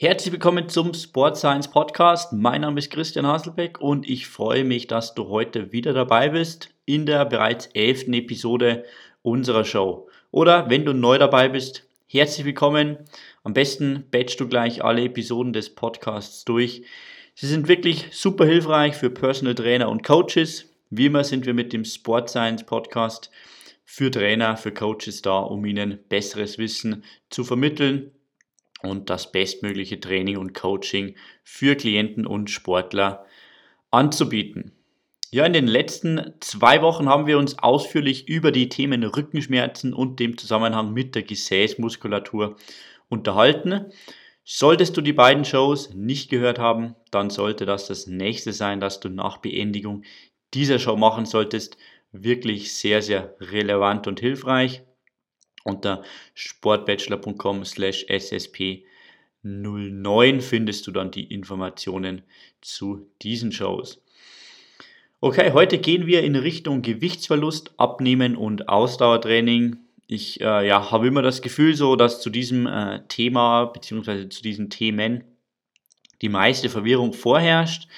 Herzlich willkommen zum Sport Science Podcast. Mein Name ist Christian Hasselbeck und ich freue mich, dass du heute wieder dabei bist in der bereits elften Episode unserer Show. Oder wenn du neu dabei bist, herzlich willkommen. Am besten batchst du gleich alle Episoden des Podcasts durch. Sie sind wirklich super hilfreich für Personal Trainer und Coaches. Wie immer sind wir mit dem Sport Science Podcast für Trainer, für Coaches da, um ihnen besseres Wissen zu vermitteln und das bestmögliche Training und Coaching für Klienten und Sportler anzubieten. Ja, in den letzten zwei Wochen haben wir uns ausführlich über die Themen Rückenschmerzen und dem Zusammenhang mit der Gesäßmuskulatur unterhalten. Solltest du die beiden Shows nicht gehört haben, dann sollte das das nächste sein, das du nach Beendigung dieser Show machen solltest. Wirklich sehr, sehr relevant und hilfreich. Unter sportbachelor.com slash ssp 09 findest du dann die Informationen zu diesen Shows. Okay, heute gehen wir in Richtung Gewichtsverlust, Abnehmen und Ausdauertraining. Ich äh, ja, habe immer das Gefühl so, dass zu diesem äh, Thema bzw. zu diesen Themen die meiste Verwirrung vorherrscht.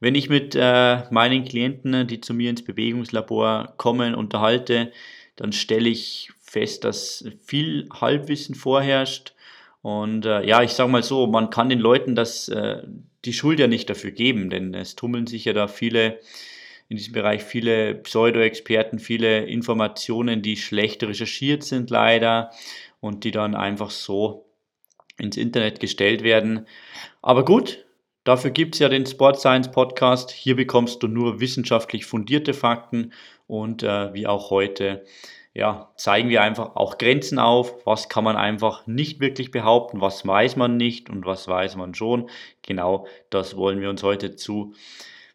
Wenn ich mit äh, meinen Klienten, die zu mir ins Bewegungslabor kommen, unterhalte, dann stelle ich fest, dass viel Halbwissen vorherrscht. Und äh, ja, ich sage mal so, man kann den Leuten das, äh, die Schuld ja nicht dafür geben, denn es tummeln sich ja da viele in diesem Bereich viele Pseudo-Experten, viele Informationen, die schlecht recherchiert sind leider und die dann einfach so ins Internet gestellt werden. Aber gut, dafür gibt es ja den Sport Science Podcast. Hier bekommst du nur wissenschaftlich fundierte Fakten und äh, wie auch heute ja, zeigen wir einfach auch Grenzen auf, was kann man einfach nicht wirklich behaupten, was weiß man nicht und was weiß man schon. Genau das wollen wir uns heute zu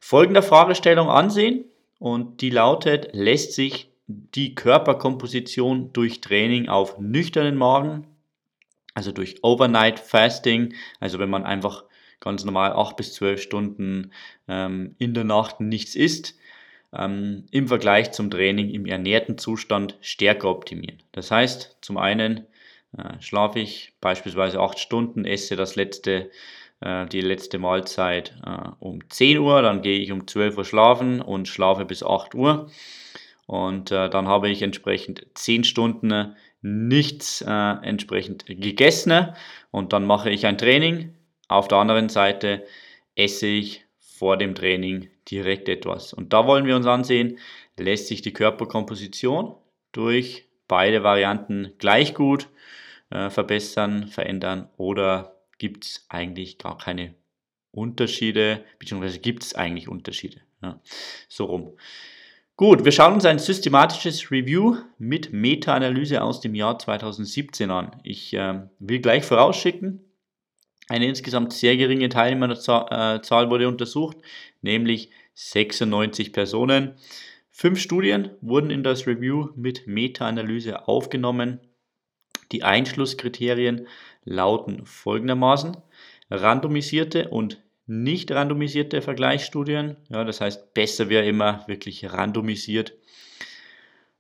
folgender Fragestellung ansehen. Und die lautet, lässt sich die Körperkomposition durch Training auf nüchternen Magen, also durch Overnight Fasting, also wenn man einfach ganz normal 8 bis 12 Stunden ähm, in der Nacht nichts isst, ähm, im Vergleich zum Training im ernährten Zustand stärker optimieren. Das heißt, zum einen äh, schlafe ich beispielsweise 8 Stunden, esse das letzte äh, die letzte Mahlzeit äh, um 10 Uhr, dann gehe ich um 12 Uhr schlafen und schlafe bis 8 Uhr. Und äh, dann habe ich entsprechend 10 Stunden nichts entsprechend gegessen und dann mache ich ein Training. Auf der anderen Seite esse ich vor dem Training direkt etwas. Und da wollen wir uns ansehen, lässt sich die Körperkomposition durch beide Varianten gleich gut äh, verbessern, verändern oder gibt es eigentlich gar keine Unterschiede, beziehungsweise gibt es eigentlich Unterschiede. Ja, so rum. Gut, wir schauen uns ein systematisches Review mit Meta-Analyse aus dem Jahr 2017 an. Ich äh, will gleich vorausschicken, eine insgesamt sehr geringe Teilnehmerzahl äh, wurde untersucht, nämlich 96 Personen. Fünf Studien wurden in das Review mit Meta-Analyse aufgenommen. Die Einschlusskriterien lauten folgendermaßen. Randomisierte und nicht randomisierte Vergleichsstudien, ja, das heißt, besser wäre immer wirklich randomisiert.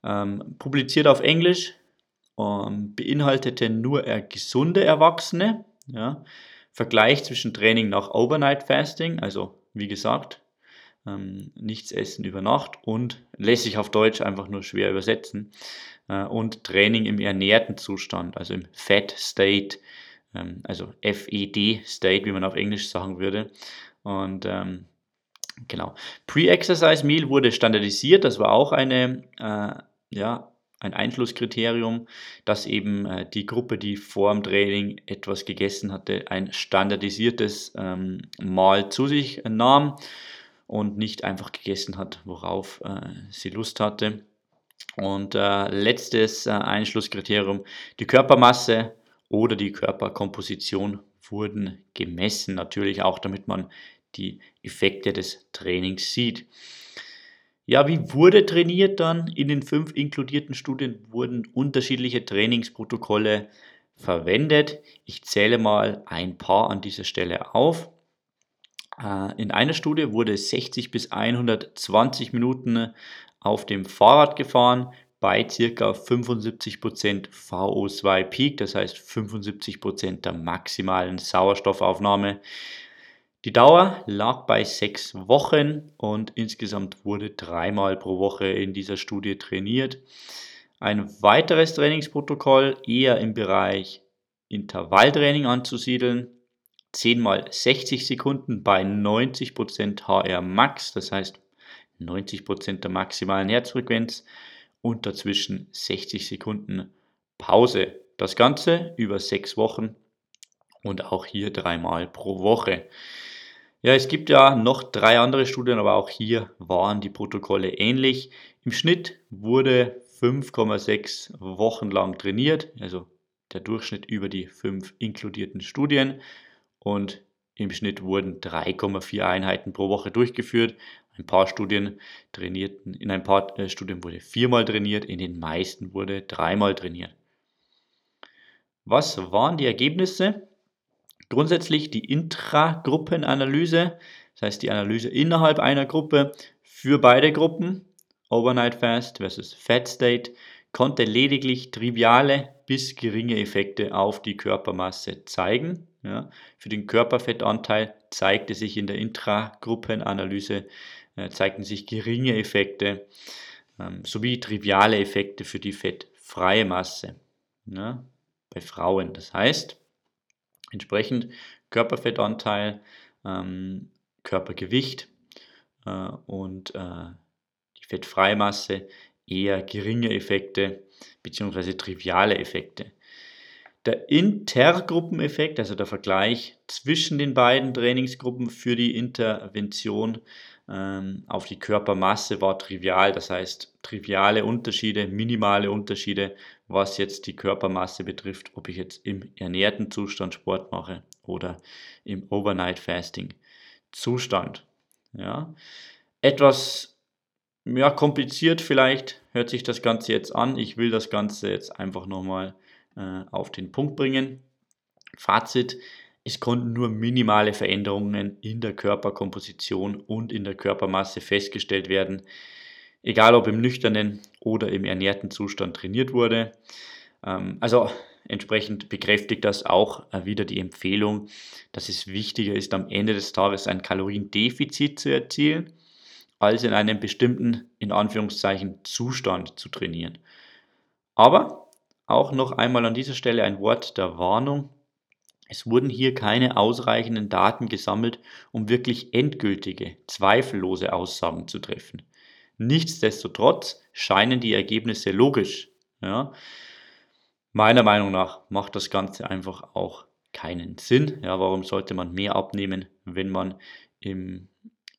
Ähm, publiziert auf Englisch, ähm, beinhaltete nur er gesunde Erwachsene. Ja. Vergleich zwischen Training nach Overnight Fasting, also wie gesagt, ähm, nichts essen über Nacht und lässt sich auf Deutsch einfach nur schwer übersetzen. Äh, und Training im ernährten Zustand, also im Fat State, ähm, also FED State, wie man auf Englisch sagen würde. Und ähm, genau. Pre-Exercise Meal wurde standardisiert, das war auch eine, äh, ja, ein Einflusskriterium, dass eben äh, die Gruppe, die vor dem Training etwas gegessen hatte, ein standardisiertes ähm, Mahl zu sich nahm und nicht einfach gegessen hat, worauf äh, sie Lust hatte. Und äh, letztes äh, Einschlusskriterium, die Körpermasse oder die Körperkomposition wurden gemessen, natürlich auch damit man die Effekte des Trainings sieht. Ja, wie wurde trainiert dann? In den fünf inkludierten Studien wurden unterschiedliche Trainingsprotokolle verwendet. Ich zähle mal ein paar an dieser Stelle auf. Äh, in einer Studie wurde 60 bis 120 Minuten auf dem Fahrrad gefahren, bei ca. 75% VO2 Peak, das heißt 75% der maximalen Sauerstoffaufnahme. Die Dauer lag bei sechs Wochen und insgesamt wurde dreimal pro Woche in dieser Studie trainiert. Ein weiteres Trainingsprotokoll eher im Bereich Intervalltraining anzusiedeln. 10 mal 60 Sekunden bei 90% HR Max, das heißt 90% der maximalen Herzfrequenz und dazwischen 60 Sekunden Pause. Das Ganze über sechs Wochen und auch hier dreimal pro Woche. Ja, es gibt ja noch drei andere Studien, aber auch hier waren die Protokolle ähnlich. Im Schnitt wurde 5,6 Wochen lang trainiert, also der Durchschnitt über die fünf inkludierten Studien. Und im Schnitt wurden 3,4 Einheiten pro Woche durchgeführt. Ein paar Studien trainierten, in ein paar äh, Studien wurde viermal trainiert, in den meisten wurde dreimal trainiert. Was waren die Ergebnisse? Grundsätzlich die Intragruppenanalyse, das heißt die Analyse innerhalb einer Gruppe für beide Gruppen, Overnight Fast versus Fat State, konnte lediglich triviale bis geringe Effekte auf die Körpermasse zeigen. Ja, für den Körperfettanteil zeigte sich in der Intragruppenanalyse äh, zeigten sich geringe Effekte ähm, sowie triviale Effekte für die fettfreie Masse ja, bei Frauen. Das heißt, Entsprechend Körperfettanteil, ähm, Körpergewicht äh, und äh, die Fettfreimasse eher geringe Effekte bzw. triviale Effekte. Der Intergruppeneffekt, also der Vergleich zwischen den beiden Trainingsgruppen für die Intervention ähm, auf die Körpermasse war trivial, das heißt triviale Unterschiede, minimale Unterschiede, was jetzt die Körpermasse betrifft, ob ich jetzt im ernährten Zustand Sport mache oder im Overnight Fasting Zustand. Ja. Etwas ja, kompliziert vielleicht hört sich das Ganze jetzt an. Ich will das Ganze jetzt einfach nochmal äh, auf den Punkt bringen. Fazit, es konnten nur minimale Veränderungen in der Körperkomposition und in der Körpermasse festgestellt werden, egal ob im nüchternen oder im ernährten Zustand trainiert wurde. Ähm, also entsprechend bekräftigt das auch äh, wieder die Empfehlung, dass es wichtiger ist, am Ende des Tages ein Kaloriendefizit zu erzielen, als in einem bestimmten, in Anführungszeichen, Zustand zu trainieren. Aber auch noch einmal an dieser Stelle ein Wort der Warnung. Es wurden hier keine ausreichenden Daten gesammelt, um wirklich endgültige, zweifellose Aussagen zu treffen. Nichtsdestotrotz scheinen die Ergebnisse logisch. Ja. Meiner Meinung nach macht das Ganze einfach auch keinen Sinn. Ja, warum sollte man mehr abnehmen, wenn man im,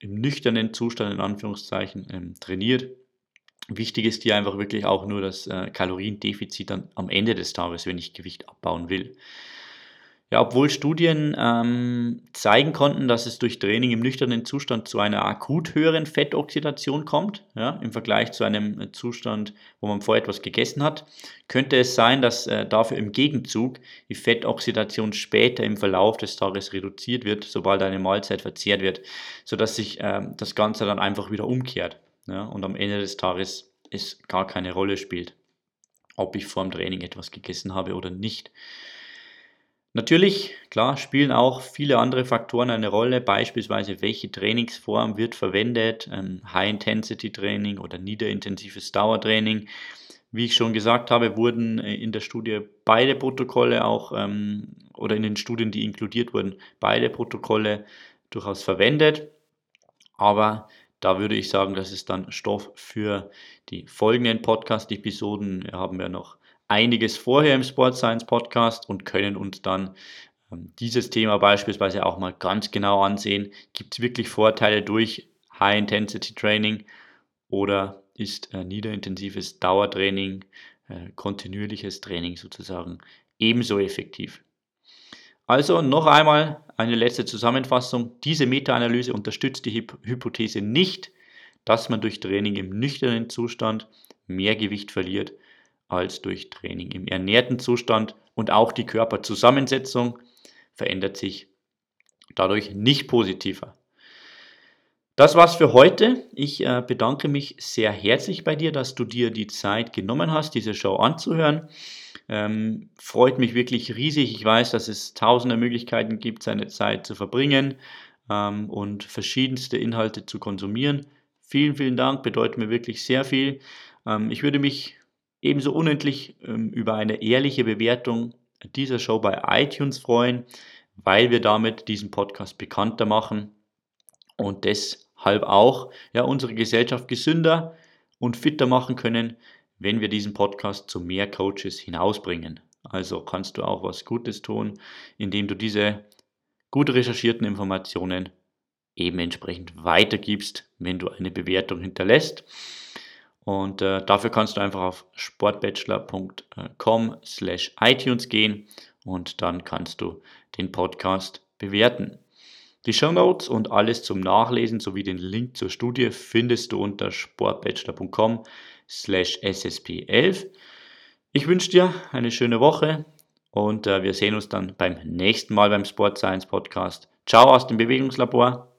im nüchternen Zustand in Anführungszeichen ähm, trainiert? Wichtig ist hier einfach wirklich auch nur das äh, Kaloriendefizit dann am Ende des Tages, wenn ich Gewicht abbauen will. Ja, obwohl Studien ähm, zeigen konnten, dass es durch Training im nüchternen Zustand zu einer akut höheren Fettoxidation kommt, ja, im Vergleich zu einem äh, Zustand, wo man vorher etwas gegessen hat, könnte es sein, dass äh, dafür im Gegenzug die Fettoxidation später im Verlauf des Tages reduziert wird, sobald eine Mahlzeit verzehrt wird, sodass sich äh, das Ganze dann einfach wieder umkehrt ja, und am Ende des Tages es gar keine Rolle spielt, ob ich vor dem Training etwas gegessen habe oder nicht. Natürlich, klar, spielen auch viele andere Faktoren eine Rolle, beispielsweise welche Trainingsform wird verwendet, High-Intensity-Training oder niederintensives Dauertraining. Wie ich schon gesagt habe, wurden äh, in der Studie beide Protokolle auch ähm, oder in den Studien, die inkludiert wurden, beide Protokolle durchaus verwendet. Aber da würde ich sagen, das ist dann Stoff für die folgenden Podcast-Episoden. Wir haben ja noch einiges vorher im Sport Science Podcast und können uns dann ähm, dieses Thema beispielsweise auch mal ganz genau ansehen. Gibt es wirklich Vorteile durch High-Intensity-Training oder ist äh, niederintensives Dauertraining, äh, kontinuierliches Training sozusagen ebenso effektiv? Also noch einmal eine letzte Zusammenfassung. Diese Meta-Analyse unterstützt die Hypothese nicht, dass man durch Training im nüchternen Zustand mehr Gewicht verliert als durch Training im ernährten Zustand und auch die Körperzusammensetzung verändert sich dadurch nicht positiver. Das war's für heute. Ich äh, bedanke mich sehr herzlich bei dir, dass du dir die Zeit genommen hast, diese Show anzuhören. Ähm, freut mich wirklich riesig. Ich weiß, dass es tausende Möglichkeiten gibt, seine Zeit zu verbringen ähm, und verschiedenste Inhalte zu konsumieren. Vielen, vielen Dank, bedeutet mir wirklich sehr viel. Ähm, ich würde mich ebenso unendlich ähm, über eine ehrliche Bewertung dieser Show bei iTunes freuen, weil wir damit diesen Podcast bekannter machen und deshalb auch ja, unsere Gesellschaft gesünder und fitter machen können, wenn wir diesen Podcast zu mehr Coaches hinausbringen. Also kannst du auch was Gutes tun, indem du diese gut recherchierten Informationen eben entsprechend weitergibst, wenn du eine Bewertung hinterlässt. Und äh, dafür kannst du einfach auf sportbachelor.com slash iTunes gehen und dann kannst du den Podcast bewerten. Die Show Notes und alles zum Nachlesen sowie den Link zur Studie findest du unter sportbachelor.com slash ssp11. Ich wünsche dir eine schöne Woche und äh, wir sehen uns dann beim nächsten Mal beim Sport Science Podcast. Ciao aus dem Bewegungslabor.